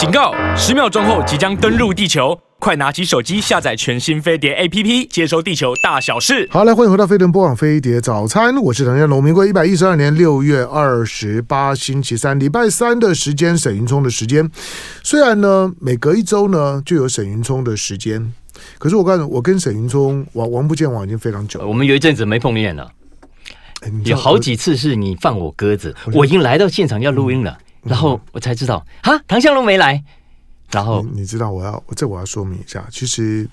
警告！十秒钟后即将登陆地球，快拿起手机下载全新飞碟 APP，接收地球大小事。好，来欢迎回到飞碟播网飞碟早餐，我是唐家龙。民国一百一十二年六月二十八星期三，礼拜三的时间，沈云聪的时间。虽然呢，每隔一周呢就有沈云聪的时间，可是我告诉你，我跟沈云聪王王不见王已经非常久了。我们有一阵子没碰面了。有好几次是你放我鸽子，我已经来到现场要录音了，然后我才知道啊，唐湘龙没来。然后你知道我要这我要说明一下，其实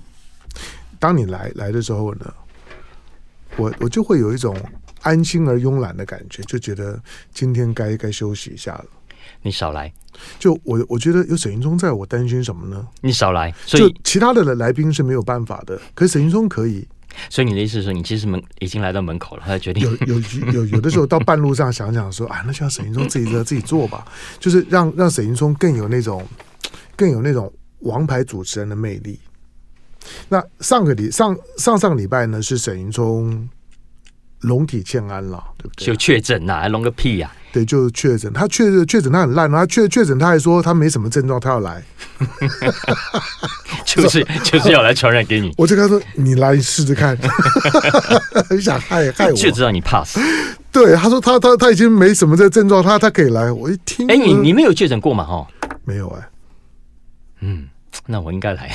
当你来来的时候呢，我我就会有一种安心而慵懒的感觉，就觉得今天该该休息一下了。你少来，就我我觉得有沈云聪在，我担心什么呢？你少来，所以就其他的来宾是没有办法的，可是沈云聪可以。所以你的意思是说，你其实门已经来到门口了，他决定有有有有的时候到半路上想想说啊，那就让沈云聪自己自己做吧，就是让让沈云聪更有那种更有那种王牌主持人的魅力。那上个礼上上上礼拜呢，是沈云聪龙体欠安了，对不对？就确诊呐，还龙个屁呀！对，就确诊，他确确诊他很烂，他确确诊他还说他没什么症状，他要来，就是 就是要来传染给你。我就跟他说：“你来试试看。”很想害害我，就知道你怕死。对，他说他他他已经没什么这症状，他他可以来。我一听，哎，你你没有确诊过嘛？哈，没有哎。嗯，那我应该来。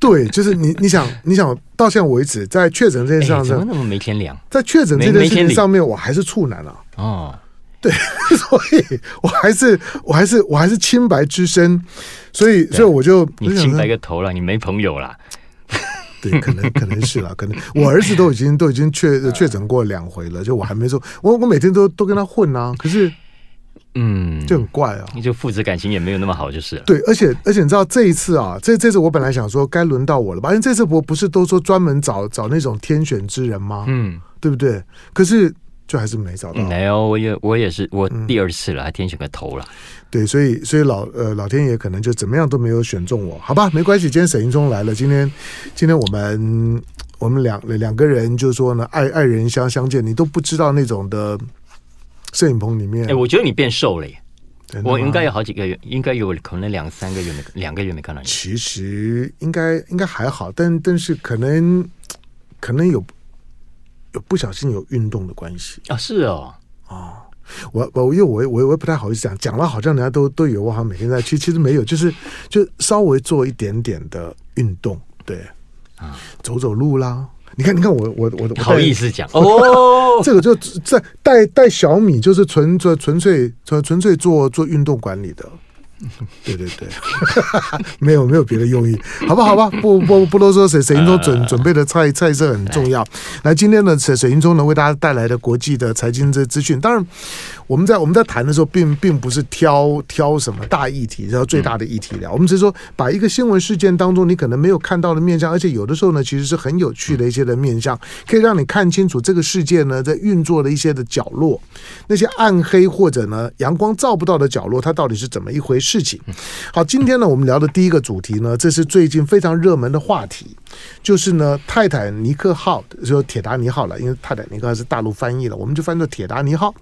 对，就是你你想你想到现在为止，在确诊这件事上，怎么那么没天良？在确诊这件事情上面，我还是处男啊。哦。对，所以我还是我还是我还是清白之身，所以所以我就你清白个头了，你没朋友了。对，可能可能是了，可能我儿子都已经都已经确确诊过两回了，就我还没说，我我每天都都跟他混啊，可是嗯，就很怪啊，你就父子感情也没有那么好，就是对，而且而且你知道这一次啊，这这次我本来想说该轮到我了吧，因为这次不不是都说专门找找那种天选之人吗？嗯，对不对？可是。就还是没找到。没有，我也我也是我第二次了，还天选个头了。对，所以所以老呃老天爷可能就怎么样都没有选中我，好吧，没关系。今天沈云聪来了，今天今天我们我们两两个人就是说呢，爱爱人相相见，你都不知道那种的摄影棚里面。哎，我觉得你变瘦了耶。我应该有好几个月，应该有可能两三个月没两个月没看到你。其实应该应该还好，但但是可能可能有。有不小心有运动的关系啊？是哦，哦，我我因为我我我也不太好意思讲，讲了好像人家都都以为我好像每天在去，其实没有，就是就稍微做一点点的运动，对啊，走走路啦。你看，你看我我我好意思讲 哦，这个就在带带小米，就是纯纯纯粹纯纯粹做做运动管理的。对 对对，没有没有别的用意，好吧好吧，不不不啰嗦，沈沈云中准准备的菜菜色很重要。来，今天呢，沈沈云中呢为大家带来的国际的财经这资讯，当然我们在我们在谈的时候并，并并不是挑挑什么大议题，然后最大的议题聊。我们只是说，把一个新闻事件当中你可能没有看到的面向，而且有的时候呢，其实是很有趣的一些的面向，可以让你看清楚这个世界呢在运作的一些的角落，那些暗黑或者呢阳光照不到的角落，它到底是怎么一回事？事情好，今天呢，我们聊的第一个主题呢，这是最近非常热门的话题，就是呢，泰坦尼克号，就铁达尼号了，因为泰坦尼克号是大陆翻译了，我们就翻作铁达尼号。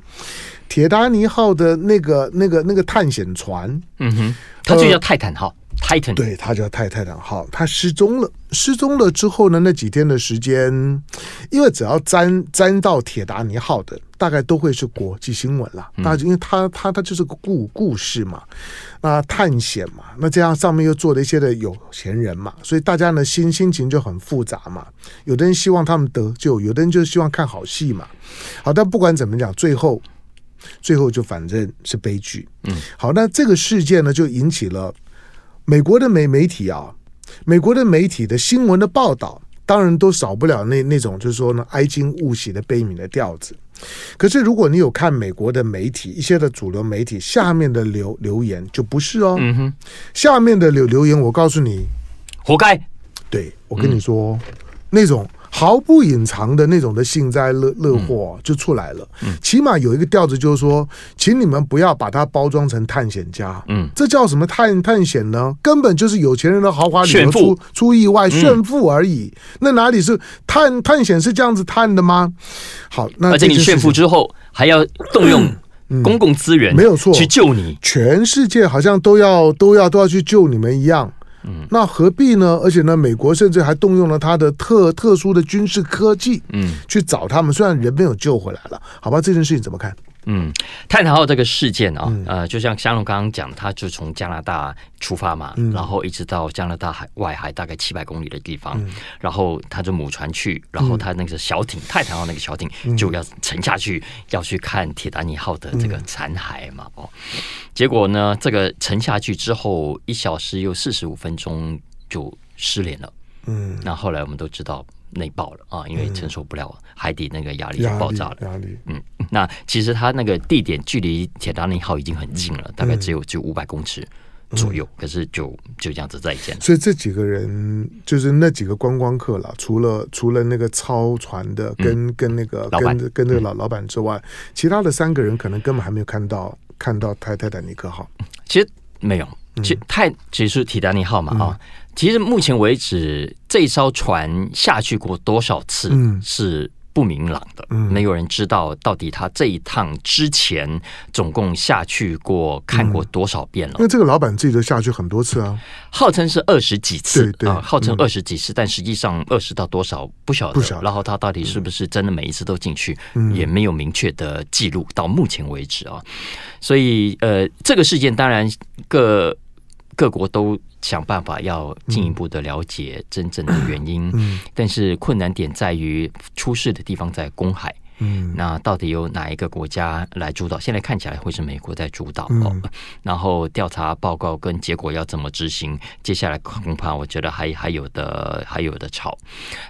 铁达尼号的那个、那个、那个探险船，嗯哼，它就叫泰坦号。Titan 对，他叫泰泰坦号，他失踪了。失踪了之后呢，那几天的时间，因为只要沾沾到铁达尼号的，大概都会是国际新闻了。那、嗯、因为他他他就是个故故事嘛，那探险嘛，那这样上面又做了一些的有钱人嘛，所以大家呢心心情就很复杂嘛。有的人希望他们得救，有的人就希望看好戏嘛。好，但不管怎么讲，最后最后就反正是悲剧。嗯，好，那这个事件呢就引起了。美国的媒媒体啊，美国的媒体的新闻的报道，当然都少不了那那种就是说呢哀矜勿喜的悲悯的调子。可是如果你有看美国的媒体一些的主流媒体下面的留留言，就不是哦。嗯哼，下面的留留言，我告诉你，活该。对，我跟你说，嗯、那种。毫不隐藏的那种的幸灾乐乐祸就出来了。嗯，起码有一个调子，就是说，请你们不要把它包装成探险家。嗯，这叫什么探探险呢？根本就是有钱人的豪华旅游出出意外炫富而已。那哪里是探探险是这样子探的吗？好，那而且你炫富之后还要动用公共资源没有错去救你，全世界好像都要都要都要去救你们一样。嗯，那何必呢？而且呢，美国甚至还动用了他的特特殊的军事科技，嗯，去找他们。虽然人没有救回来了，好吧，这件事情怎么看？嗯，泰坦号这个事件啊，嗯、呃，就像香龙刚刚讲，他就从加拿大出发嘛，嗯、然后一直到加拿大海外海大概七百公里的地方，嗯、然后他就母船去，然后他那个小艇、嗯、泰坦号那个小艇就要沉下去，嗯、要去看铁达尼号的这个残骸嘛，哦、嗯，结果呢，这个沉下去之后一小时又四十五分钟就失联了，嗯，那后来我们都知道。内爆了啊！因为承受不了海底那个压力，爆炸了。压力，嗯，那其实它那个地点距离铁达尼号已经很近了，大概只有就五百公尺左右。可是就就这样子再见。所以这几个人就是那几个观光客了，除了除了那个操船的跟跟那个跟跟那个老老板之外，其他的三个人可能根本还没有看到看到泰泰坦尼克号。其实没有，其泰其实是铁达尼号嘛啊。其实目前为止，这艘船下去过多少次是不明朗的，嗯、没有人知道到底他这一趟之前总共下去过看过多少遍了。因为这个老板自己都下去很多次啊，号称是二十几次，对对，啊，号称二十几次，嗯、但实际上二十到多少不晓得。不晓得。然后他到底是不是真的每一次都进去，嗯、也没有明确的记录。到目前为止啊，所以呃，这个事件当然各。各国都想办法要进一步的了解真正的原因，嗯，但是困难点在于出事的地方在公海，嗯，那到底由哪一个国家来主导？现在看起来会是美国在主导，嗯，然后调查报告跟结果要怎么执行？接下来恐怕我觉得还还有的还有的吵。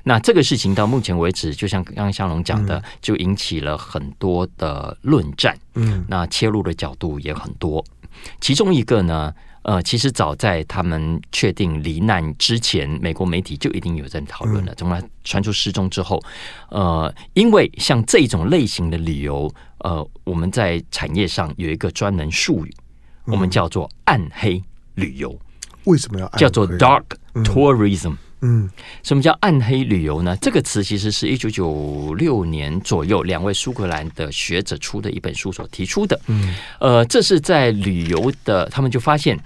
那这个事情到目前为止，就像刚刚香龙讲的，就引起了很多的论战，嗯，那切入的角度也很多，其中一个呢。呃，其实早在他们确定罹难之前，美国媒体就已经有在讨论了。从他传出失踪之后，呃，因为像这种类型的旅游，呃，我们在产业上有一个专门术语，我们叫做暗黑旅游。为什么要叫做 dark tourism？嗯，什么叫暗黑旅游呢？这个词其实是一九九六年左右两位苏格兰的学者出的一本书所提出的。嗯，呃，这是在旅游的，他们就发现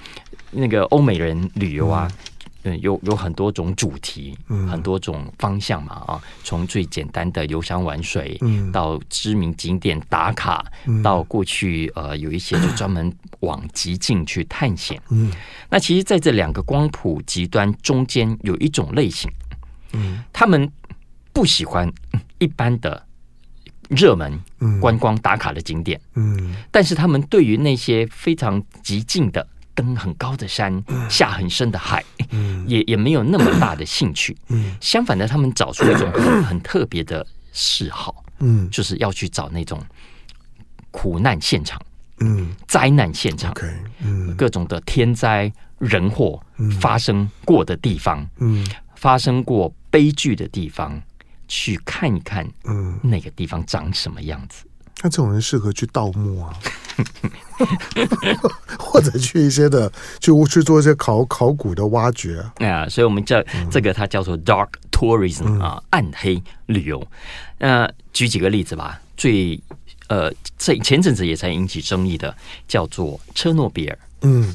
那个欧美人旅游啊。嗯嗯，有有很多种主题，嗯、很多种方向嘛啊，从最简单的游山玩水，嗯、到知名景点打卡，嗯、到过去呃有一些就专门往极境去探险。嗯，那其实在这两个光谱极端中间有一种类型，嗯，他们不喜欢一般的热门观光打卡的景点，嗯，嗯。但是他们对于那些非常极境的。登很高的山，下很深的海，嗯、也也没有那么大的兴趣。嗯、相反的，他们找出一种很，很特别的嗜好，嗯、就是要去找那种苦难现场，嗯，灾难现场嗯、各种的天灾人祸发生过的地方，嗯、发生过悲剧的地方，去看一看，嗯，那个地方长什么样子。那这种人适合去盗墓啊。或者去一些的，去去做一些考考古的挖掘啊，所以我们叫这个它叫做 dark tourism 啊，暗黑旅游。那举几个例子吧，最呃，这前阵子也才引起争议的，叫做车诺比尔。嗯，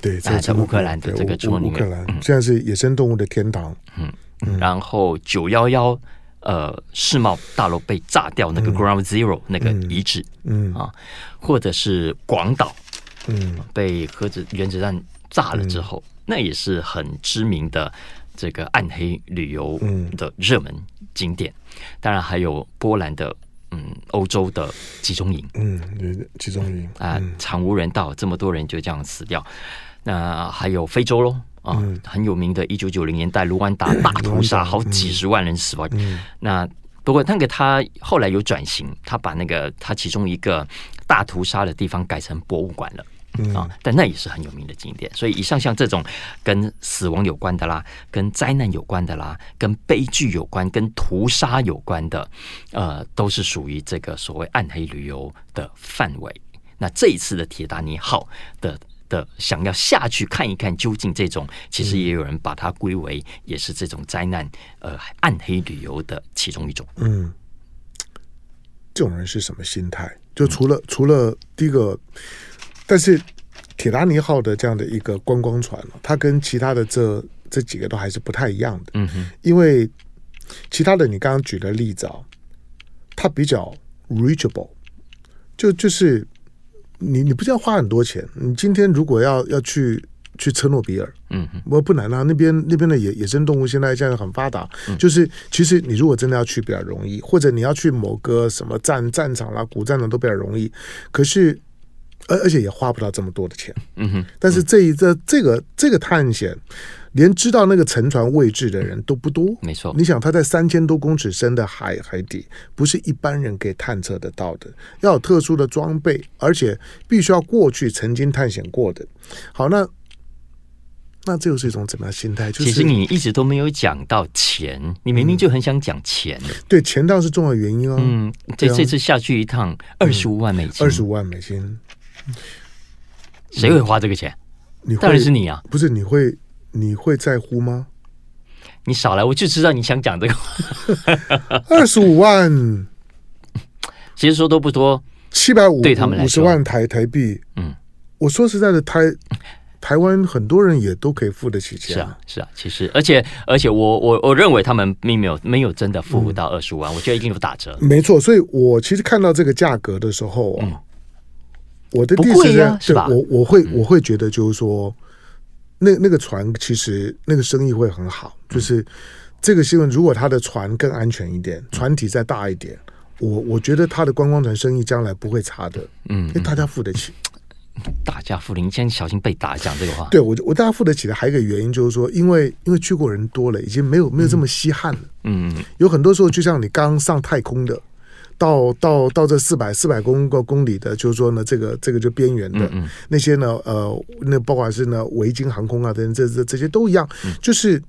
对，在在乌克兰的这个车乌克兰现在是野生动物的天堂。嗯，然后九幺幺。呃，世贸大楼被炸掉那个 Ground Zero、嗯、那个遗址，嗯，嗯啊，或者是广岛，嗯，被核子原子弹炸了之后，嗯、那也是很知名的这个暗黑旅游的热门景点。嗯、当然还有波兰的，嗯，欧洲的集中营，嗯，集中营。啊，惨无人道，这么多人就这样死掉。那还有非洲喽。啊，很有名的，一九九零年代卢旺达大屠杀，好几十万人死亡。嗯、那不过那个他后来有转型，他把那个他其中一个大屠杀的地方改成博物馆了。嗯、啊，但那也是很有名的景点。所以以上像这种跟死亡有关的啦，跟灾难有关的啦，跟悲剧有关、跟屠杀有关的，呃，都是属于这个所谓暗黑旅游的范围。那这一次的铁达尼号的。的想要下去看一看究竟，这种其实也有人把它归为也是这种灾难呃暗黑旅游的其中一种。嗯，这种人是什么心态？就除了、嗯、除了第一个，但是铁达尼号的这样的一个观光船，它跟其他的这这几个都还是不太一样的。嗯哼，因为其他的你刚刚举的例子啊，它比较 reachable，就就是你你不需要花很多钱。你今天如果要要去。去车诺比尔，嗯，我不难啊，那边那边的野野生动物现在现在很发达，嗯，就是其实你如果真的要去比较容易，或者你要去某个什么战战场啦、古战场都比较容易，可是而而且也花不到这么多的钱，嗯哼，但是这一这这个这个探险，连知道那个沉船位置的人都不多，没错，你想他在三千多公尺深的海海底，不是一般人可以探测得到的，要有特殊的装备，而且必须要过去曾经探险过的，好那。那这又是一种怎么样心态？就是其实你一直都没有讲到钱，你明明就很想讲钱。嗯、对，钱倒是重要原因哦。嗯，这这次下去一趟二十五万美金，二十五万美金，谁会花这个钱？你当然是你啊！不是你会你会在乎吗？你少来，我就知道你想讲这个。二十五万，其实说多不多，七百五对他们来说五十万台台币。嗯，我说实在的，台。台湾很多人也都可以付得起钱，是啊，是啊，其实，而且，而且我，我我我认为他们并没有没有真的付不到二十五万，嗯，我觉得一定有打折。没错，所以我其实看到这个价格的时候，嗯，我的第一时间是吧？我我会我会觉得就是说，那那个船其实那个生意会很好，就是这个新闻，如果他的船更安全一点，船体再大一点，我我觉得他的观光船生意将来不会差的，嗯，因为大家付得起。大家付你先小心被打。讲这个话，对我我大家付得起的还有一个原因就是说，因为因为去过人多了，已经没有没有这么稀罕了。嗯，有很多时候，就像你刚上太空的，到到到这四百四百公个公里的，就是说呢，这个这个就边缘的嗯嗯那些呢，呃，那不管是呢维京航空啊等等，这这这些都一样，就是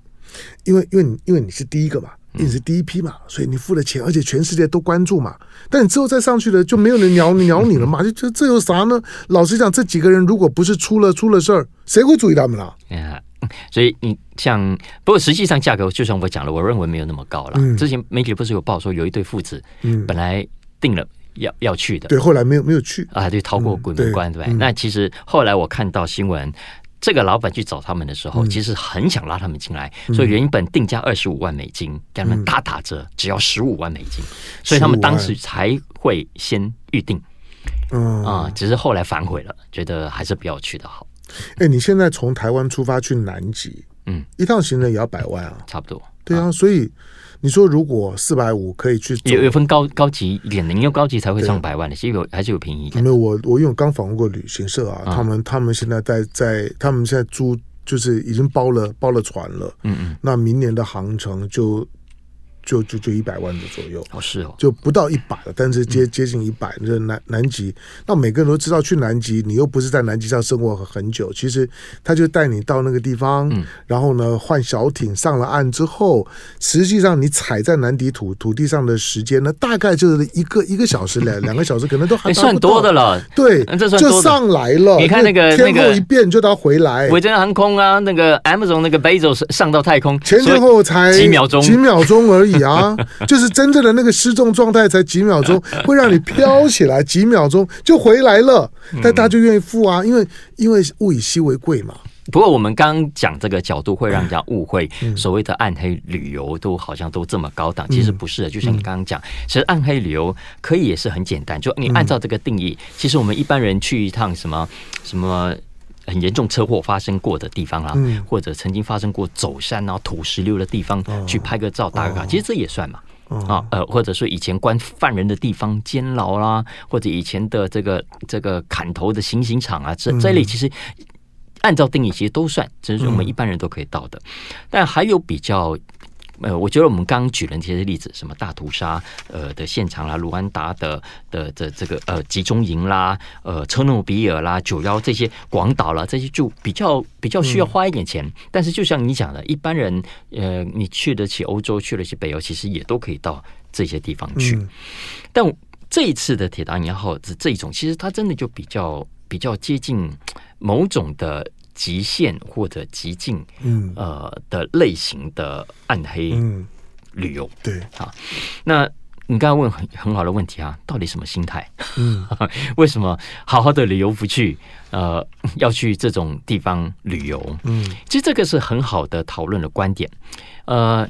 因为因为你因为你是第一个嘛。你是第一批嘛，所以你付了钱，而且全世界都关注嘛。但你之后再上去的，就没有人鸟鸟你了嘛？就这这有啥呢？老实讲，这几个人如果不是出了出了事儿，谁会注意他们了？啊，所以你像，不过实际上价格，就像我讲了，我认为没有那么高了。嗯、之前媒体不是有报说有一对父子，嗯，本来定了要要去的，对，后来没有没有去啊，对，逃过鬼门关，对？那其实后来我看到新闻。这个老板去找他们的时候，其实很想拉他们进来，嗯、所以原本定价二十五万美金，给他们大打折，只要十五万美金，所以他们当时才会先预定。嗯啊，只是后来反悔了，觉得还是不要去的好。哎，你现在从台湾出发去南极，嗯，一趟行程也要百万啊，差不多。对啊，所以。你说如果四百五可以去，有有分高高级一点的，你用高级才会上百万的，其实有还是有便宜一点。没有，我我因为刚访问过旅行社啊，嗯、他们他们现在在在他们现在租就是已经包了包了船了，嗯嗯，那明年的航程就。就就就一百万的左右哦，是哦，就不到一百了，但是接接近一百。这南南极，那每个人都知道去南极，你又不是在南极上生活很久，其实他就带你到那个地方，嗯、然后呢换小艇上了岸之后，实际上你踩在南极土土地上的时间呢，大概就是一个一个小时两两个小时，可能都还 算多的了。对，这算就上来了。你看那个天候一变就到回来，维珍航空啊，那个 Amazon 那个 Bezos 上到太空，前前后后才几秒钟，几秒钟而已啊。就是真正的那个失重状态，才几秒钟，会让你飘起来，几秒钟就回来了。但大家就愿意付啊，因为因为物以稀为贵嘛。不过我们刚刚讲这个角度，会让人家误会，所谓的暗黑旅游都好像都这么高档，其实不是的。就像你刚刚讲，其实暗黑旅游可以也是很简单，就你按照这个定义，其实我们一般人去一趟什么什么。很严重车祸发生过的地方啊，嗯、或者曾经发生过走山啊、土石流的地方，哦、去拍个照、打个卡，哦、其实这也算嘛。啊、哦，呃，或者说以前关犯人的地方、监牢啦，或者以前的这个这个砍头的行刑场啊，这这类其实按照定义其实都算，这是我们一般人都可以到的。嗯、但还有比较。呃，我觉得我们刚刚举了这些例子，什么大屠杀呃的现场啦，卢安达的的的这个呃集中营啦，呃车诺比尔啦，九幺这些广岛啦，这些就比较比较需要花一点钱。嗯、但是就像你讲的，一般人呃，你去得起欧洲，去得起北欧，其实也都可以到这些地方去。嗯、但这一次的铁达尼号这这种，其实它真的就比较比较接近某种的。极限或者极境，嗯，呃的类型的暗黑旅游，嗯、对，好，那你刚刚问很很好的问题啊，到底什么心态？嗯，为什么好好的旅游不去？呃，要去这种地方旅游？嗯，其实这个是很好的讨论的观点。呃，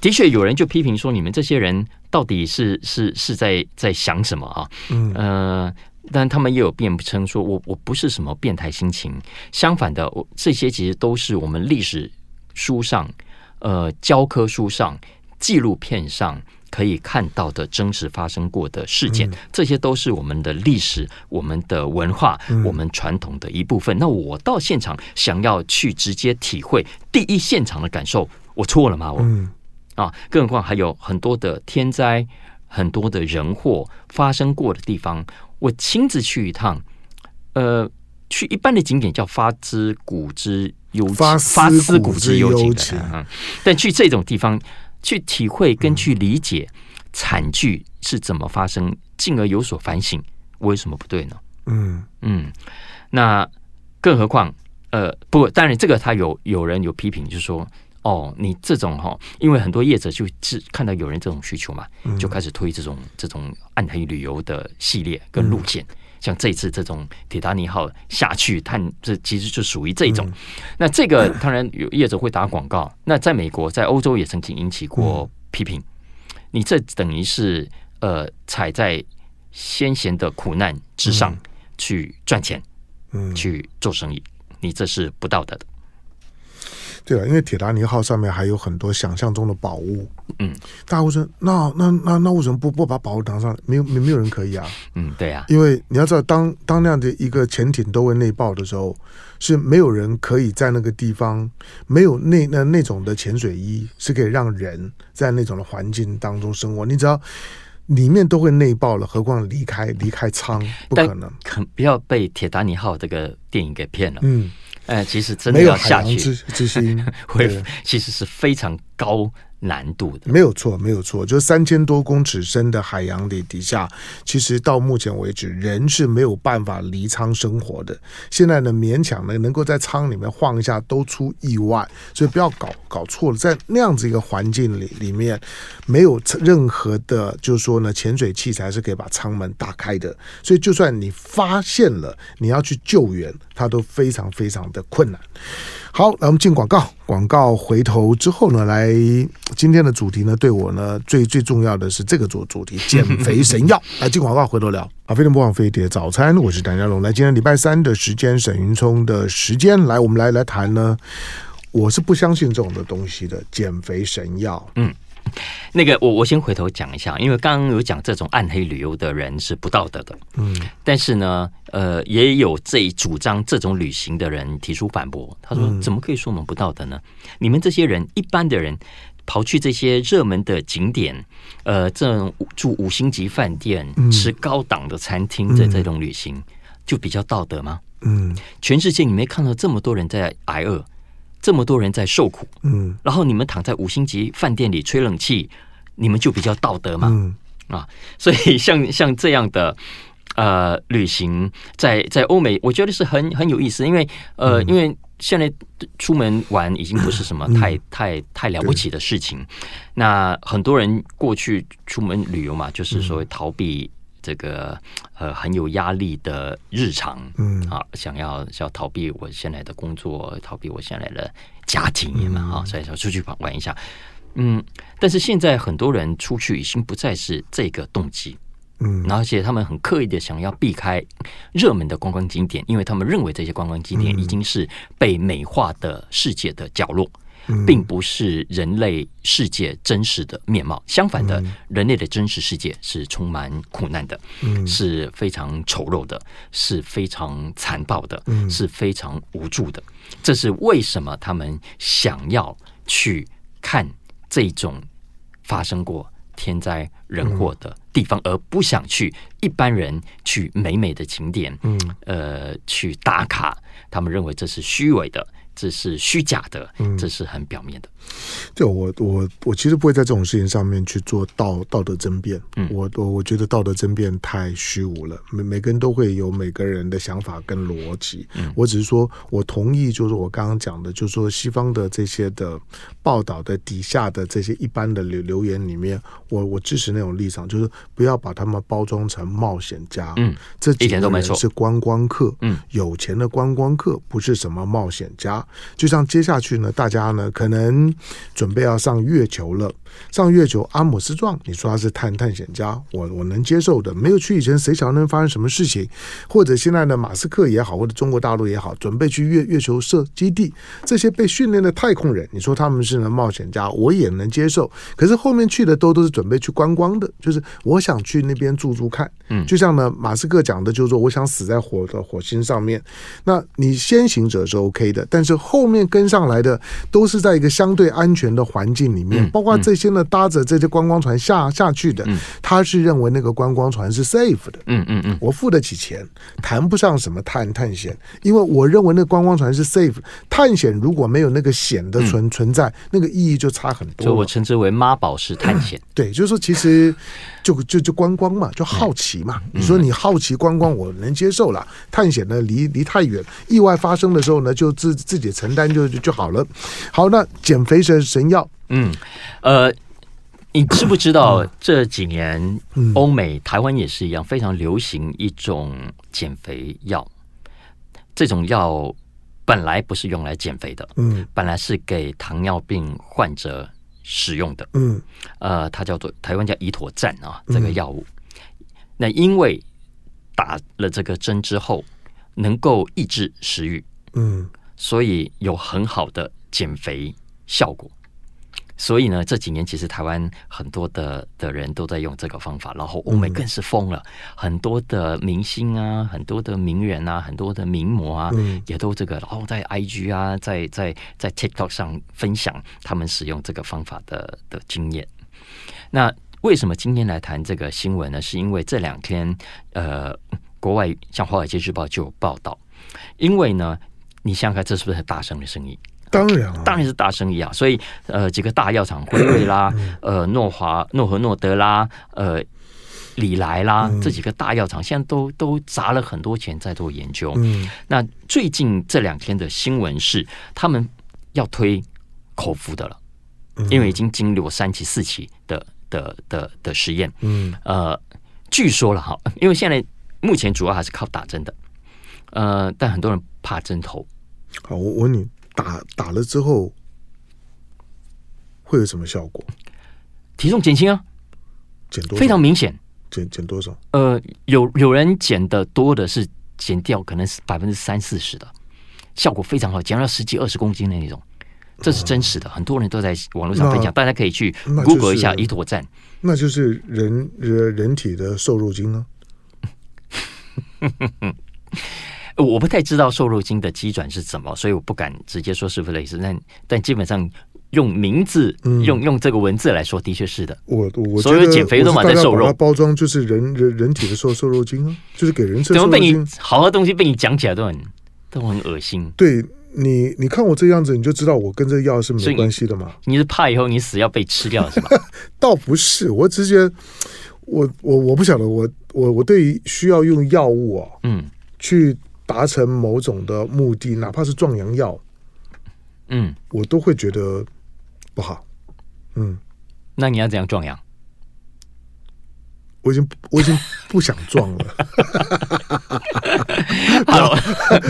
的确有人就批评说，你们这些人到底是是是在在想什么啊？嗯，呃，但他们也有辩称说，我我不是什么变态心情，相反的，我这些其实都是我们历史书上、呃教科书上、纪录片上。可以看到的真实发生过的事件，这些都是我们的历史、我们的文化、我们传统的一部分。那我到现场想要去直接体会第一现场的感受，我错了吗？我啊，更何况还有很多的天灾、很多的人祸发生过的地方，我亲自去一趟。呃，去一般的景点叫发之古之幽情，发思古之幽情。但去这种地方。去体会跟去理解惨剧是怎么发生，进而有所反省，我有什么不对呢？嗯嗯，那更何况，呃，不，当然这个他有有人有批评，就是说，哦，你这种哈，因为很多业者就是看到有人这种需求嘛，就开始推这种这种暗黑旅游的系列跟路线。像这次这种铁达尼号下去探，这其实就属于这种。嗯、那这个当然有业者会打广告。那在美国，在欧洲也曾经引起过批评。嗯、你这等于是呃踩在先贤的苦难之上去赚钱，嗯，去做生意，你这是不道德的。对了，因为铁达尼号上面还有很多想象中的宝物，嗯，大家会说，那那那那为什么不不把宝物拿上来？没有没没有人可以啊，嗯，对啊，因为你要知道，当当那样的一个潜艇都会内爆的时候，是没有人可以在那个地方，没有那那那种的潜水衣是可以让人在那种的环境当中生活。你只要里面都会内爆了，何况离开离开舱，不可能。可不要被铁达尼号这个电影给骗了，嗯。哎，其实真的要下去，之之心 会其实是非常高。难度的，没有错，没有错，就三千多公尺深的海洋里底下，其实到目前为止，人是没有办法离舱生活的。现在呢，勉强呢能够在舱里面晃一下都出意外，所以不要搞搞错了。在那样子一个环境里里面，没有任何的，就是说呢，潜水器材是可以把舱门打开的。所以就算你发现了，你要去救援，它都非常非常的困难。好，那我们进广告。广告回头之后呢，来今天的主题呢，对我呢最最重要的是这个主主题——减肥神药。来进广告，回头聊。啊，飞碟播放飞碟早餐，我是谭家龙。来，今天礼拜三的时间，沈云聪的时间，来我们来来谈呢。我是不相信这种的东西的，减肥神药。嗯。那个，我我先回头讲一下，因为刚刚有讲这种暗黑旅游的人是不道德的，嗯，但是呢，呃，也有这一主张这种旅行的人提出反驳，他说：“怎么可以说我们不道德呢？你们这些人，一般的人跑去这些热门的景点，呃，这种住五星级饭店、吃高档的餐厅的这种旅行，就比较道德吗？嗯，全世界你没看到这么多人在挨饿。”这么多人在受苦，嗯，然后你们躺在五星级饭店里吹冷气，你们就比较道德嘛？嗯啊，所以像像这样的呃旅行在，在在欧美，我觉得是很很有意思，因为呃，嗯、因为现在出门玩已经不是什么太、嗯、太太了不起的事情。那很多人过去出门旅游嘛，就是所谓逃避。这个呃很有压力的日常，嗯。啊，想要想要逃避我现在的工作，逃避我现在的家庭嘛，啊、嗯，所以说出去玩玩一下，嗯，但是现在很多人出去已经不再是这个动机，嗯，而且他们很刻意的想要避开热门的观光景点，因为他们认为这些观光景点已经是被美化的世界的角落。并不是人类世界真实的面貌，相反的，人类的真实世界是充满苦难的，是非常丑陋的，是非常残暴的，是非常无助的。这是为什么他们想要去看这种发生过天灾人祸的地方，而不想去一般人去美美的景点，嗯呃，去打卡。他们认为这是虚伪的。这是虚假的，这是很表面的。对，我我我其实不会在这种事情上面去做道道德争辩。嗯，我我我觉得道德争辩太虚无了。每每个人都会有每个人的想法跟逻辑。嗯，我只是说我同意，就是我刚刚讲的，就是说西方的这些的报道的底下的这些一般的留留言里面，我我支持那种立场，就是不要把他们包装成冒险家。嗯，这几个人是观光客。嗯，有钱的观光客不是什么冒险家。就像接下去呢，大家呢可能。准备要上月球了，上月球，阿姆斯壮，你说他是探探险家，我我能接受的。没有去以前，谁晓得能发生什么事情？或者现在的马斯克也好，或者中国大陆也好，准备去月月球设基地，这些被训练的太空人，你说他们是呢冒险家，我也能接受。可是后面去的都都是准备去观光的，就是我想去那边住住看。嗯，就像呢马斯克讲的，就是说我想死在火的火星上面。那你先行者是 OK 的，但是后面跟上来的都是在一个相对安全的环境里面，包括这些呢，搭着这些观光船下下去的，他是认为那个观光船是 safe 的。嗯嗯嗯，我付得起钱，谈不上什么探探险，因为我认为那个观光船是 safe。探险如果没有那个险的存存在，那个意义就差很多。所以我称之为妈宝式探险。对，就是说其实就就就观光嘛，就好奇嘛。你说你好奇观光，我能接受了。探险呢，离离太远，意外发生的时候呢，就自自己承担就就就好了。好，那减肥神神药。嗯，呃，你知不知道这几年欧美、台湾也是一样，非常流行一种减肥药。这种药本来不是用来减肥的，嗯，本来是给糖尿病患者使用的，嗯，呃，它叫做台湾叫乙妥赞啊，这个药物。那因为打了这个针之后，能够抑制食欲，嗯，所以有很好的减肥效果。所以呢，这几年其实台湾很多的的人都在用这个方法，然后欧美更是疯了，很多的明星啊，很多的名人啊，很多的名模啊，也都这个，然后在 IG 啊，在在在 TikTok 上分享他们使用这个方法的的经验。那为什么今天来谈这个新闻呢？是因为这两天呃，国外像《华尔街日报》就有报道，因为呢，你想想看，这是不是很大声的生意？当然，当然是大生意啊！所以，呃，几个大药厂辉瑞啦，呃，诺华、诺和诺德啦，呃，礼来啦，这几个大药厂现在都都砸了很多钱在做研究。嗯，那最近这两天的新闻是，他们要推口服的了，因为已经经历过三期、四期的的的的实验。嗯，呃，据说了哈，因为现在目前主要还是靠打针的，呃，但很多人怕针头。好，我我问你。打打了之后会有什么效果？体重减轻啊，减多？非常明显。减减多少？呃，有有人减的多的是减掉，可能是百分之三四十的，效果非常好，减了十几二十公斤的那种，这是真实的，很多人都在网络上分享，大家可以去 Google 一下一妥站，那就是人人人体的瘦肉精呢。我不太知道瘦肉精的机转是怎么，所以我不敢直接说是不是类似。但但基本上用名字、嗯、用用这个文字来说，的确是的。我我所有减肥都买在瘦肉，包装就是人人人体的瘦瘦肉精啊，就是给人吃。怎么被你好的东西被你讲起来都很都很恶心？对你，你看我这样子，你就知道我跟这个药是没关系的嘛。你是怕以后你死要被吃掉是吧？倒不是，我直接我我我不晓得，我我我对于需要用药物啊，嗯，去。达成某种的目的，哪怕是壮阳药，嗯，我都会觉得不好。嗯，那你要怎样壮阳？我已经我已经不想撞了。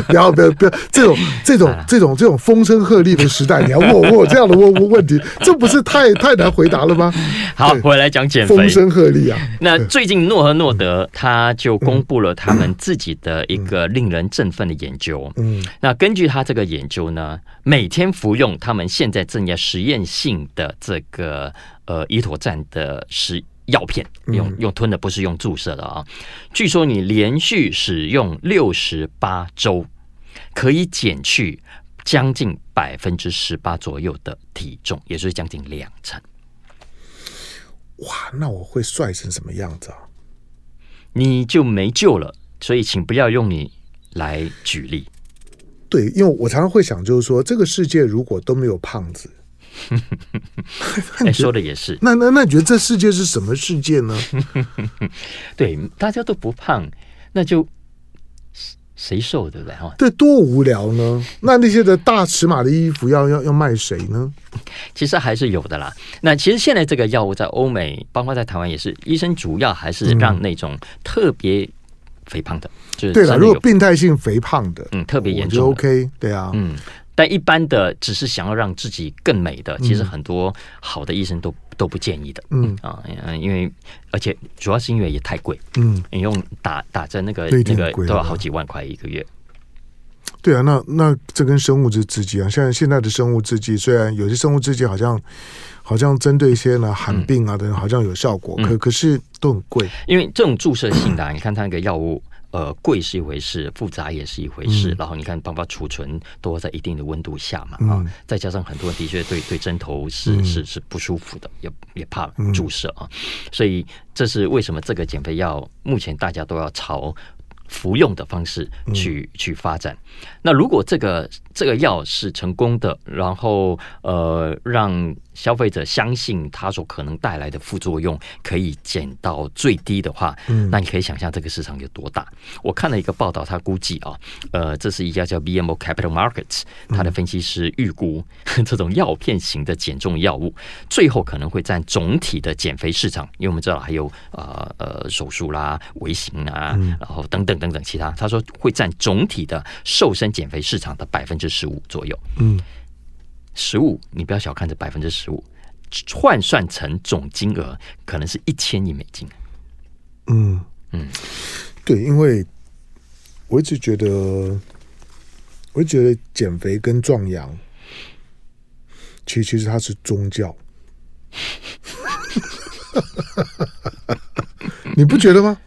不要不要不要！这种这种这种这种风声鹤唳的时代，你要问我这样的问问问题，这不是太太难回答了吗？好，回来讲减肥。风声鹤唳啊！那最近诺和诺德他就公布了他们自己的一个令人振奋的研究。嗯，那根据他这个研究呢，每天服用他们现在正在实验性的这个呃依妥站的食。药片用用吞的，不是用注射的啊！据说你连续使用六十八周，可以减去将近百分之十八左右的体重，也就是将近两成。哇，那我会帅成什么样子啊？你就没救了。所以，请不要用你来举例。对，因为我常常会想，就是说，这个世界如果都没有胖子，哎，说的也是。那那那你觉得这世界是什么世界呢？对，大家都不胖，那就谁瘦对不对？哈，对，多无聊呢。那那些的大尺码的衣服要要要卖谁呢？其实还是有的啦。那其实现在这个药物在欧美，包括在台湾也是，医生主要还是让那种特别肥胖的，嗯、就是对了。如果病态性肥胖的，嗯，特别严重就 OK，对啊，嗯。但一般的只是想要让自己更美的，其实很多好的医生都都不建议的。嗯啊，因为而且主要是因为也太贵。嗯，你用打打针那个那个都要好几万块一个月。对啊，那那这跟生物制剂剂啊，像现在的生物制剂，虽然有些生物制剂好像好像针对一些呢罕病啊等好像有效果，可可是都很贵。因为这种注射性的，你看它那个药物。呃，贵是一回事，复杂也是一回事。嗯、然后你看，包括储存都在一定的温度下嘛，啊、嗯，再加上很多人的确对对针头是、嗯、是是不舒服的，也也怕注射啊，嗯、所以这是为什么这个减肥药目前大家都要朝服用的方式去、嗯、去发展。那如果这个这个药是成功的，然后呃让。消费者相信它所可能带来的副作用可以减到最低的话，嗯，那你可以想象这个市场有多大。我看了一个报道，他估计啊，呃，这是一家叫 BMO Capital Markets，他的分析师预估 这种药片型的减重药物，最后可能会占总体的减肥市场，因为我们知道还有呃呃手术啦、微型啊，然后等等等等其他，他说会占总体的瘦身减肥市场的百分之十五左右，嗯。十五，你不要小看这百分之十五，换算成总金额可能是一千亿美金。嗯嗯，对，因为我一直觉得，我一直觉得减肥跟壮阳，其实其实它是宗教。你不觉得吗？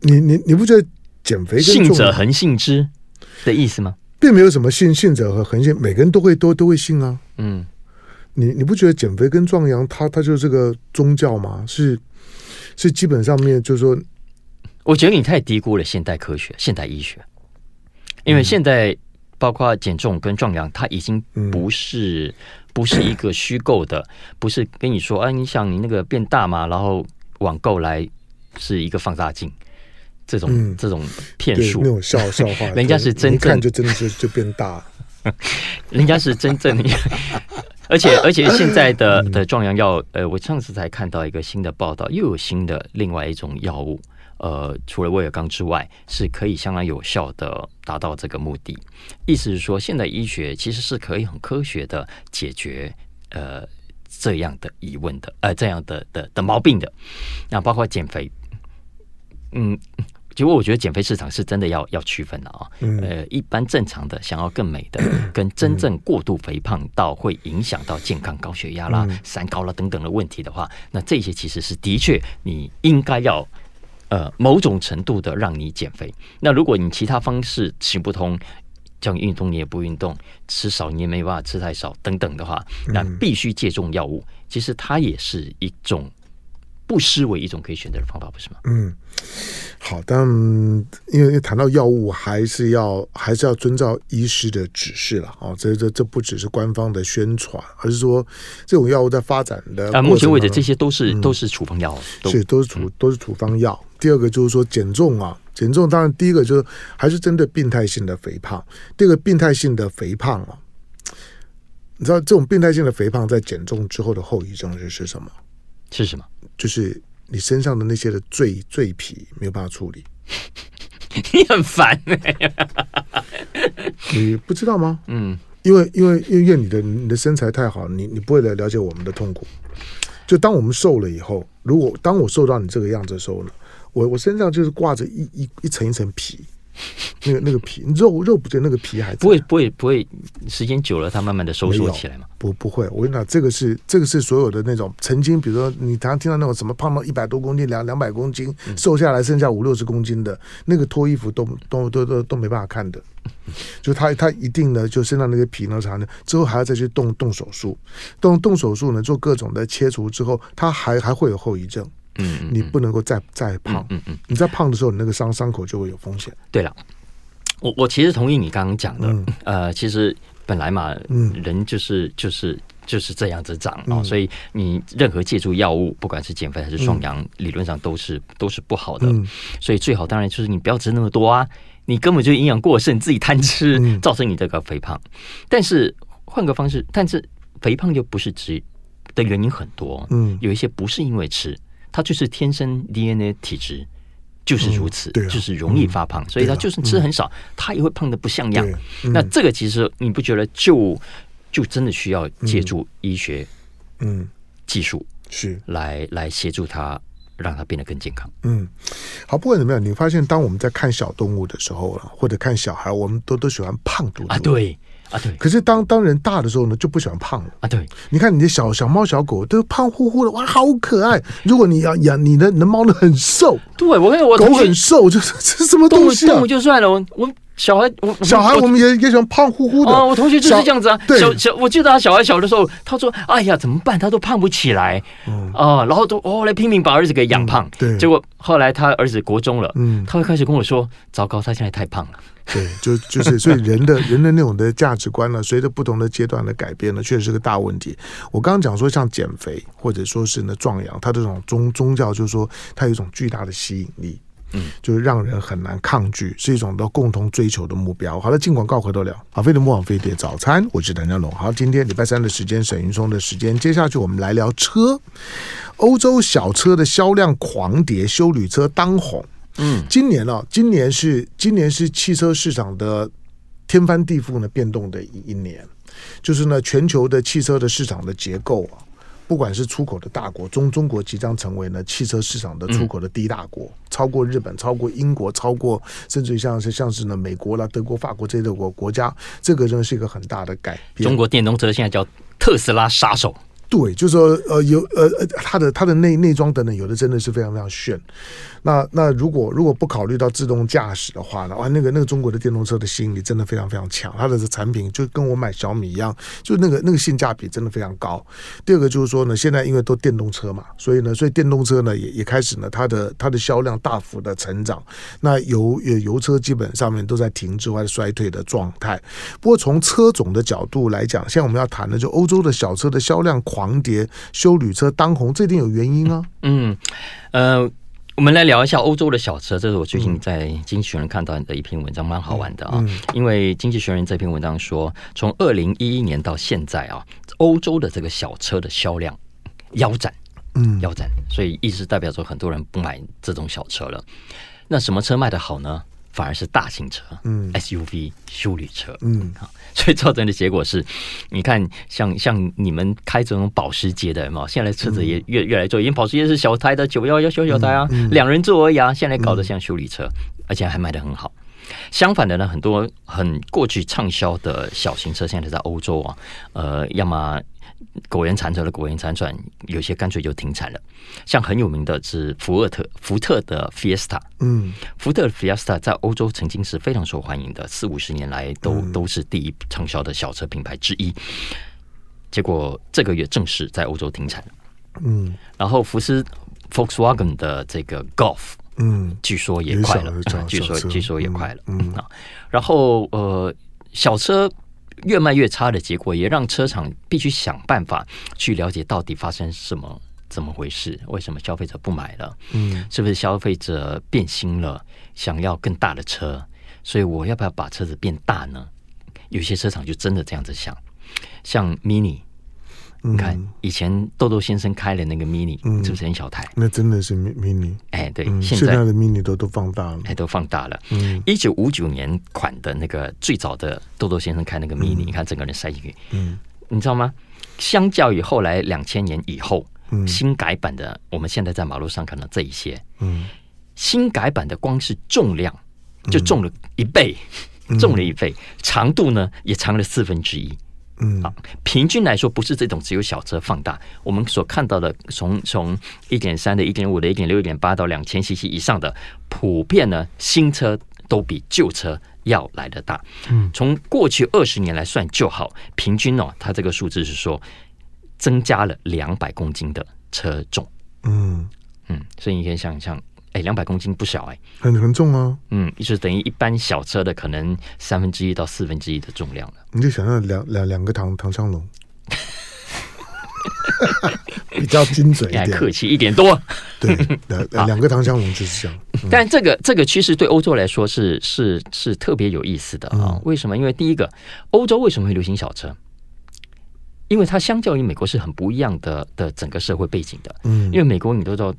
你你你不觉得减肥跟信者恒信之的意思吗？并没有什么信信者和恒信，每个人都会都都会信啊。嗯，你你不觉得减肥跟壮阳，它它就是个宗教吗？是是基本上面就是说，我觉得你太低估了现代科学、现代医学，因为现在包括减重跟壮阳，它已经不是、嗯、不是一个虚构的，不是跟你说，啊，你想你那个变大嘛，然后网购来是一个放大镜。这种、嗯、这种骗术，那种笑笑话，人家是真正就真的是就变大，人家是真正，而且而且现在的的壮阳药，呃，我上次才看到一个新的报道，又有新的另外一种药物，呃，除了威尔刚之外，是可以相当有效的达到这个目的。意思是说，现代医学其实是可以很科学的解决呃这样的疑问的，呃，这样的的的毛病的。那包括减肥，嗯。结果我觉得减肥市场是真的要要区分的啊，呃，一般正常的想要更美的，跟真正过度肥胖到会影响到健康、高血压啦、三高啦等等的问题的话，那这些其实是的确你应该要呃某种程度的让你减肥。那如果你其他方式行不通，叫你运动你也不运动，吃少你也没办法吃太少等等的话，那必须借重药物，其实它也是一种。不失为一种可以选择的方法，不是吗？嗯，好，但因为谈到药物，还是要还是要遵照医师的指示了啊。这这这不只是官方的宣传，而是说这种药物在发展的啊，目前为止这些都是、嗯、都是处方药，是都是处都是处方药。嗯、第二个就是说减重啊，减重当然第一个就是还是针对病态性的肥胖。第二个病态性的肥胖啊，你知道这种病态性的肥胖在减重之后的后遗症是是什么？是什么？就是你身上的那些的赘赘皮没有办法处理，你很烦 你不知道吗？嗯，因为因为因为你的你的身材太好，你你不会来了解我们的痛苦。就当我们瘦了以后，如果当我瘦到你这个样子的时候呢，我我身上就是挂着一一一层一层皮。那个那个皮肉肉不对，那个皮还不会不会不会，时间久了它慢慢的收缩起来嘛？不不会，我跟你讲，这个是这个是所有的那种曾经，比如说你常常听到那种什么胖到一百多公斤、两两百公斤，瘦下来剩下五六十公斤的，那个脱衣服都都都都都没办法看的。就他他一定呢，就身上那个皮呢啥的，之后还要再去动动手术，动动手术呢做各种的切除之后，他还还会有后遗症。嗯，嗯，你不能够再再胖，嗯嗯，嗯，你在胖的时候，你那个伤伤口就会有风险。对了，我我其实同意你刚刚讲的，嗯、呃，其实本来嘛，嗯。人就是就是就是这样子长哦，嗯。所以你任何借助药物，不管是减肥还是壮阳，理论上都是都是不好的。嗯。所以最好当然就是你不要吃那么多啊，你根本就营养过剩，自己贪吃，嗯。造成你这个肥胖。但是换个方式，但是肥胖又不是只的原因很多，嗯。有一些不是因为吃，它就是天生 DNA 体质。就是如此，嗯对啊就是容易发胖，嗯所以他就算吃很少，他也会胖的不像样。嗯那这个其实你不觉得就就真的需要借助医学嗯技术是来来协助他，让他变得更健康？嗯，好，不管怎么样，你发现当我们在看小动物的时候了，或者看小孩，我们都都喜欢胖嘟嘟啊，。对啊，对可是当当人大的时候呢，就不喜欢胖了。啊，对，你看你的小小猫小狗都胖乎乎的，哇，好可爱。如果你要养你的你的猫呢很瘦，对我跟我狗很瘦，就是这 是什么东西啊动物？就算了，我我小孩我小孩我们也也喜欢胖乎乎的。哦，我同学就是这样子啊。对小小，我记得他小孩小的时候，他说：“哎呀，怎么办？他都胖不起来。”哦，然后都哦来拼命把儿子给养胖。嗯对结果后来他儿子国中了，嗯他会开始跟我说：“糟糕，他现在太胖了。对，就就是，所以人的人的那种的价值观呢，随着不同的阶段的改变呢，确实是个大问题。我刚刚讲说，像减肥或者说是呢壮阳，它这种宗宗教就是说，它有一种巨大的吸引力，嗯，就是让人很难抗拒，是一种的共同追求的目标。好了，进广告回头聊。好，飞碟魔网飞碟早餐，我是谭家龙。好，今天礼拜三的时间，沈云松的时间，接下去我们来聊车。欧洲小车的销量狂跌，修旅车当红。嗯，今年啊，今年是今年是汽车市场的天翻地覆呢变动的一一年，就是呢全球的汽车的市场的结构啊，不管是出口的大国，中中国即将成为呢汽车市场的出口的第一大国，超过日本，超过英国，超过甚至于像是像是呢美国啦、德国、法国这些的国国家，这个真的是一个很大的改变。中国电动车现在叫特斯拉杀手。对，就是说呃有呃呃它的它的内内装等等，有的真的是非常非常炫。那那如果如果不考虑到自动驾驶的话呢，哇，那个那个中国的电动车的吸引力真的非常非常强，它的产品就跟我买小米一样，就那个那个性价比真的非常高。第二个就是说呢，现在因为都电动车嘛，所以呢，所以电动车呢也也开始呢，它的它的销量大幅的成长。那油油车基本上面都在停滞或者衰退的状态。不过从车种的角度来讲，现在我们要谈的就欧洲的小车的销量狂跌，修旅车当红，这一定有原因啊。嗯，呃。我们来聊一下欧洲的小车，这是我最近在《经济学人》看到的一篇文章，蛮好玩的啊。因为《经济学人》这篇文章说，从二零一一年到现在啊，欧洲的这个小车的销量腰斩，嗯，腰斩，所以意思代表说很多人不买这种小车了。那什么车卖的好呢？反而是大型车，嗯，SUV 修旅车，嗯，所以造成的结果是，你看像像你们开这种保时捷的嘛，现在车子也越越来越多，因为保时捷是小胎的九幺幺小小台啊，两人座而已啊，现在搞得像修理车，而且还卖的很好。相反的呢，很多很过去畅销的小型车，现在在欧洲啊，呃，要么苟延残喘的苟延残喘，有些干脆就停产了。像很有名的是福尔特福特的 Fiesta，嗯，福特 Fiesta 在欧洲曾经是非常受欢迎的，四五十年来都都是第一畅销的小车品牌之一。结果这个月正式在欧洲停产了。嗯，然后福斯 Volkswagen 的这个 Golf，嗯，据说也快了，小 据说小据说也快了，嗯。啊，然后呃，小车越卖越差的结果，也让车厂必须想办法去了解到底发生什么，怎么回事？为什么消费者不买了？嗯，是不是消费者变心了，想要更大的车？所以我要不要把车子变大呢？有些车厂就真的这样子想，像 Mini。你看，以前豆豆先生开的那个 Mini，是不是很小台？那真的是 mini，哎，对，嗯、现在的 mini 都都放大了，哎，都放大了。嗯，一九五九年款的那个最早的豆豆先生开那个 Mini，、嗯、你看整个人塞进去，嗯，你知道吗？相较于后来两千年以后，嗯，新改版的，我们现在在马路上看到这一些，嗯，新改版的光是重量就重了一倍，嗯、重了一倍，长度呢也长了四分之一。嗯，啊，平均来说不是这种只有小车放大，我们所看到的从从一点三的、一点五的、一点六、一点八到两千 CC 以上的，普遍呢新车都比旧车要来的大。嗯，从过去二十年来算就好，平均哦，它这个数字是说增加了两百公斤的车重。嗯嗯，所以你可以想象，哎，两百公斤不小哎，很很重啊。嗯，就是等于一般小车的可能三分之一到四分之一的重量了。你就想象两两两个唐唐香龙，比较精准一点，客气一点多。对，两两个唐香龙就是这样。嗯、但这个这个趋势对欧洲来说是是是特别有意思的啊。为什么？因为第一个，欧洲为什么会流行小车？因为它相较于美国是很不一样的的整个社会背景的。嗯，因为美国你都知道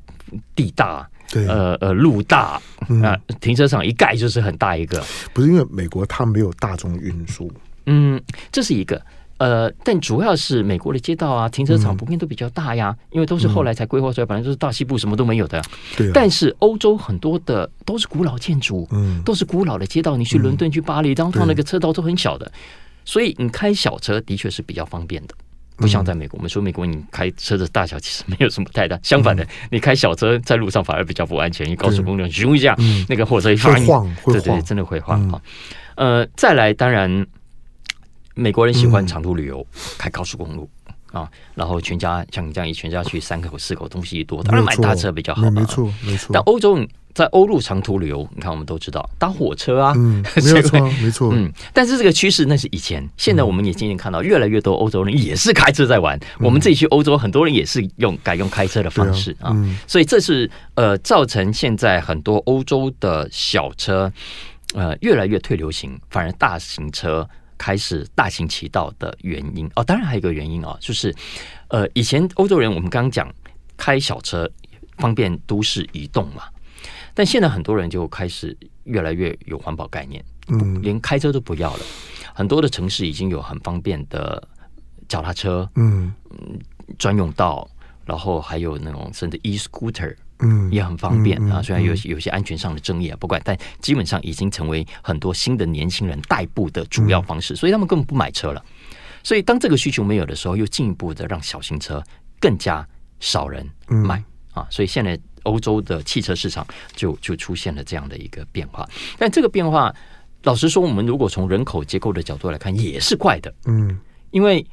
地大。对，呃呃，路大，啊，停车场一盖就是很大一个。不是因为美国它没有大众运输，嗯，这是一个。呃，但主要是美国的街道啊，停车场普遍都比较大呀，因为都是后来才规划出来，本来就是大西部什么都没有的。对。但是欧洲很多的都是古老建筑，嗯，都是古老的街道。你去伦敦、去巴黎，当中那个车道都很小的，所以你开小车的确是比较方便的。不像在美国，我们说美国你开车的大小其实没有什么太大，相反的，你开小车在路上反而比较不安全。因为高速公路咻一下，那个货车一发，会晃，会晃，对对，真的会晃啊。呃，再来，当然美国人喜欢长途旅游，开高速公路啊，然后全家像你这样一全家去三口四口东西多，当然买大车比较好。没错，没错。但欧洲。在欧陆长途旅游，你看我们都知道搭火车啊，嗯，没有错，没错，嗯。但是这个趋势那是以前，现在我们也渐渐看到越来越多欧洲人也是开车在玩。我们自己去欧洲，很多人也是用改用开车的方式啊，所以这是呃造成现在很多欧洲的小车呃越来越退流行，反而大型车开始大行其道的原因哦。当然还有一个原因啊，就是呃以前欧洲人我们刚刚讲开小车方便都市移动嘛。但现在很多人就开始越来越有环保概念，嗯，连开车都不要了。很多的城市已经有很方便的脚踏车，嗯，专用道，然后还有那种甚至 e-scooter，嗯，也很方便啊。虽然有有些安全上的争议啊，不管，但基本上已经成为很多新的年轻人代步的主要方式，所以他们根本不买车了。所以当这个需求没有的时候，又进一步的让小型车更加少人买啊。所以现在。欧洲的汽车市场就就出现了这样的一个变化，但这个变化，老实说，我们如果从人口结构的角度来看，也是怪的。嗯，因为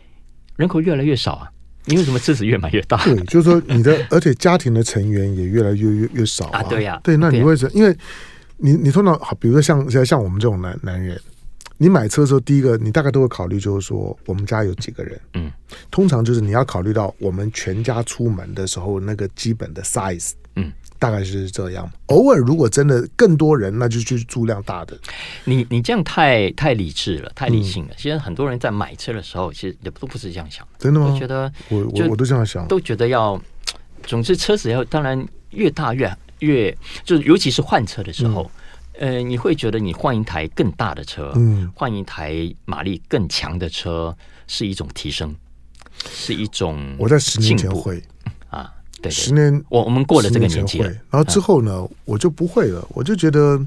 人口越来越少啊，你为什么车子越买越大？对，就是说你的，而且家庭的成员也越来越越越少啊。对呀，对，那你为什么？因为你你通常好，比如说像像像我们这种男男人。你买车的时候，第一个你大概都会考虑，就是说我们家有几个人。嗯，通常就是你要考虑到我们全家出门的时候那个基本的 size。嗯，大概是这样。偶尔如果真的更多人，那就去租量大的。你你这样太太理智了，太理性了。其实很多人在买车的时候，其实也都不是这样想的。真的吗？我觉得我我我都这样想，都觉得要，总之车子要当然越大越越，就是尤其是换车的时候。嗯呃，你会觉得你换一台更大的车，嗯，换一台马力更强的车是一种提升，是一种我在十年前会啊，对，十年我我们过了这个年纪，然后之后呢，我就不会了，我就觉得，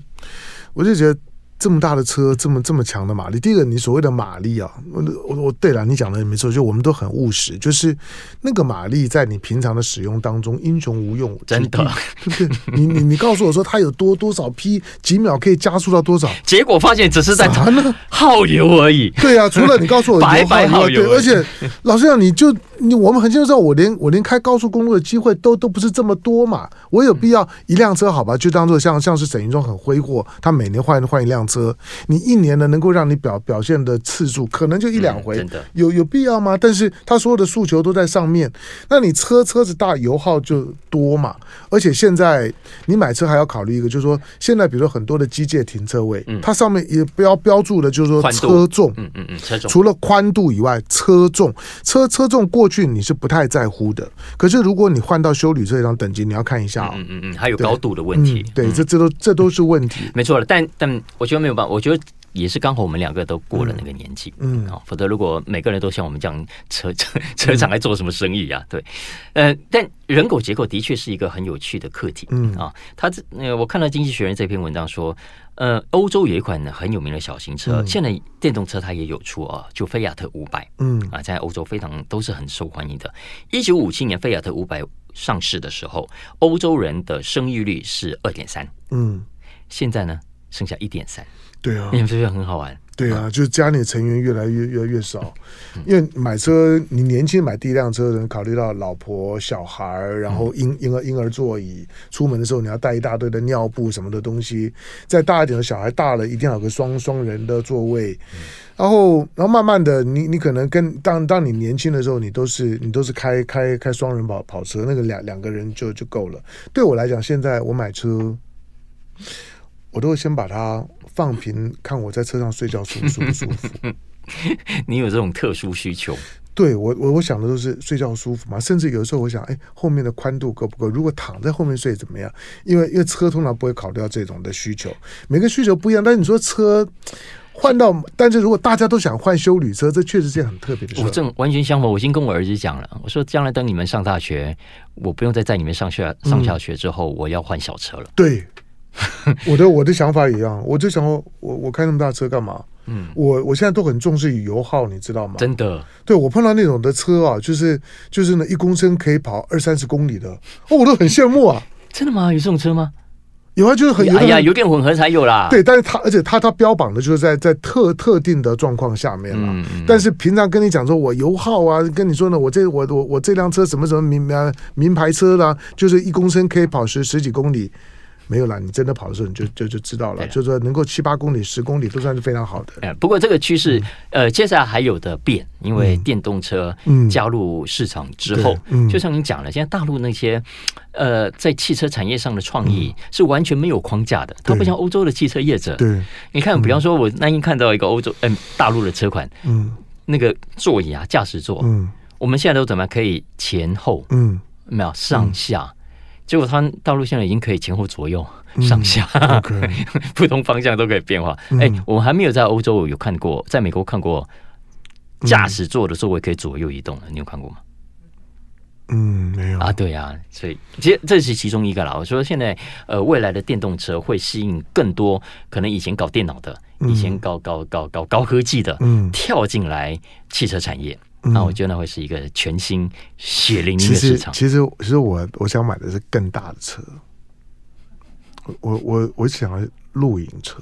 我就觉得。这么大的车，这么这么强的马力。第一个，你所谓的马力啊，我我我，对了，你讲的也没错，就我们都很务实，就是那个马力在你平常的使用当中英雄无用，真的，对不对？你你你告诉我说它有多多少匹几秒可以加速到多少？结果发现只是在耗油而已。对啊，除了你告诉我白白耗油，对，而且老实讲，你就你我们很清楚知道，我连我连开高速公路的机会都都不是这么多嘛，我有必要一辆车好吧？就当做像像是沈云中很挥霍，他每年换换一辆车。车，你一年呢能够让你表表现的次数可能就一两回，有有必要吗？但是他所有的诉求都在上面，那你车车子大，油耗就多嘛。而且现在你买车还要考虑一个，就是说现在比如说很多的机械停车位，它上面也不要标注的，就是说车重，嗯嗯嗯，车重。除了宽度以外，车重。车车重过去你是不太在乎的，可是如果你换到修旅车这张等级，你要看一下，嗯嗯嗯，还有高度的问题，对，这这都这都是问题，没错了。但但我觉得。没有办法，我觉得也是刚好我们两个都过了那个年纪，嗯，啊，否则如果每个人都像我们这样车车车厂来做什么生意啊？对，呃，但人口结构的确是一个很有趣的课题，嗯啊，他这呃，我看到《经济学人》这篇文章说，呃，欧洲有一款很有名的小型车，现在电动车它也有出啊，就菲亚特五百，嗯啊，在欧洲非常都是很受欢迎的。一九五七年菲亚特五百上市的时候，欧洲人的生育率是二点三，嗯，现在呢？剩下一点三，对啊，你们是不是很好玩？对啊，就是家里成员越来越越来越少，因为买车，你年轻买第一辆车的人考虑到老婆、小孩，然后婴婴儿婴儿座椅，出门的时候你要带一大堆的尿布什么的东西，再大一点的小孩大了，一定要有个双双人的座位，然后然后慢慢的，你你可能跟当当你年轻的时候，你都是你都是开开开双人跑跑车，那个两两个人就就够了。对我来讲，现在我买车，我都会先把它。放平，看我在车上睡觉舒不舒服？你有这种特殊需求？对我，我我想的都是睡觉舒服嘛。甚至有的时候，我想，哎，后面的宽度够不够？如果躺在后面睡怎么样？因为因为车通常不会考虑到这种的需求，每个需求不一样。但是你说车换到，但是如果大家都想换修旅车，这确实是件很特别的事。我正完全相反，我已经跟我儿子讲了，我说将来等你们上大学，我不用再在你们上学上下学之后，我要换小车了。对。我的我的想法一样，我就想说，我我开那么大车干嘛？嗯，我我现在都很重视油耗，你知道吗？真的，对我碰到那种的车啊，就是就是呢一公升可以跑二三十公里的，哦，我都很羡慕啊。真的吗？有这种车吗？有啊，就是很哎呀，油电混合才有啦。对，但是它而且它它标榜的就是在在特特定的状况下面了。嗯嗯。但是平常跟你讲说我油耗啊，跟你说呢，我这我我我这辆车什么什么名名牌车啦，就是一公升可以跑十十几公里。没有啦，你真的跑的时候你就就就知道了，就是说能够七八公里、十公里都算是非常好的。哎，不过这个趋势，嗯、呃，接下来还有的变，因为电动车加入市场之后，嗯嗯、就像你讲了，现在大陆那些呃在汽车产业上的创意是完全没有框架的，它、嗯、不像欧洲的汽车业者。对，你看，比方说，我那天看到一个欧洲嗯、呃、大陆的车款，嗯，那个座椅啊，驾驶座，嗯，我们现在都怎么样可以前后，嗯，没有上下。嗯结果它道路现在已经可以前后左右、上下，嗯 okay、不同方向都可以变化。哎、嗯欸，我们还没有在欧洲有看过，在美国看过驾驶座的座位可以左右移动的，你有看过吗？嗯，没有啊。对啊，所以其实这是其中一个啦。我说现在呃，未来的电动车会吸引更多可能以前搞电脑的、以前搞搞搞搞高科技的，嗯，跳进来汽车产业。那、嗯、我觉得那会是一个全新血淋淋的市场。其实，其实，其实我我想买的是更大的车。我我我想要露营车。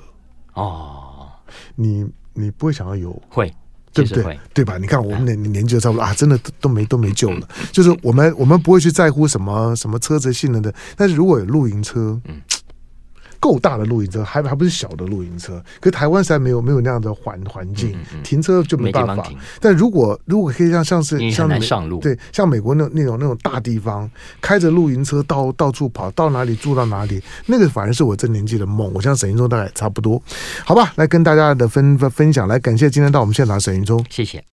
哦，你你不会想要有会，对不对？对吧？你看我们年年纪都差不多啊，真的都都没都没救了。就是我们我们不会去在乎什么什么车子性能的，但是如果有露营车，嗯。够大的露营车，还还不是小的露营车。可是台湾实在没有没有那样的环环境，停车就没办法。但如果如果可以像像是像上路对，像美国那那种那种大地方，开着露营车到到处跑，到哪里住到哪里，那个反而是我这年纪的梦。我像沈云中大概差不多，好吧？来跟大家的分分分享，来感谢今天到我们现场沈云中，谢谢。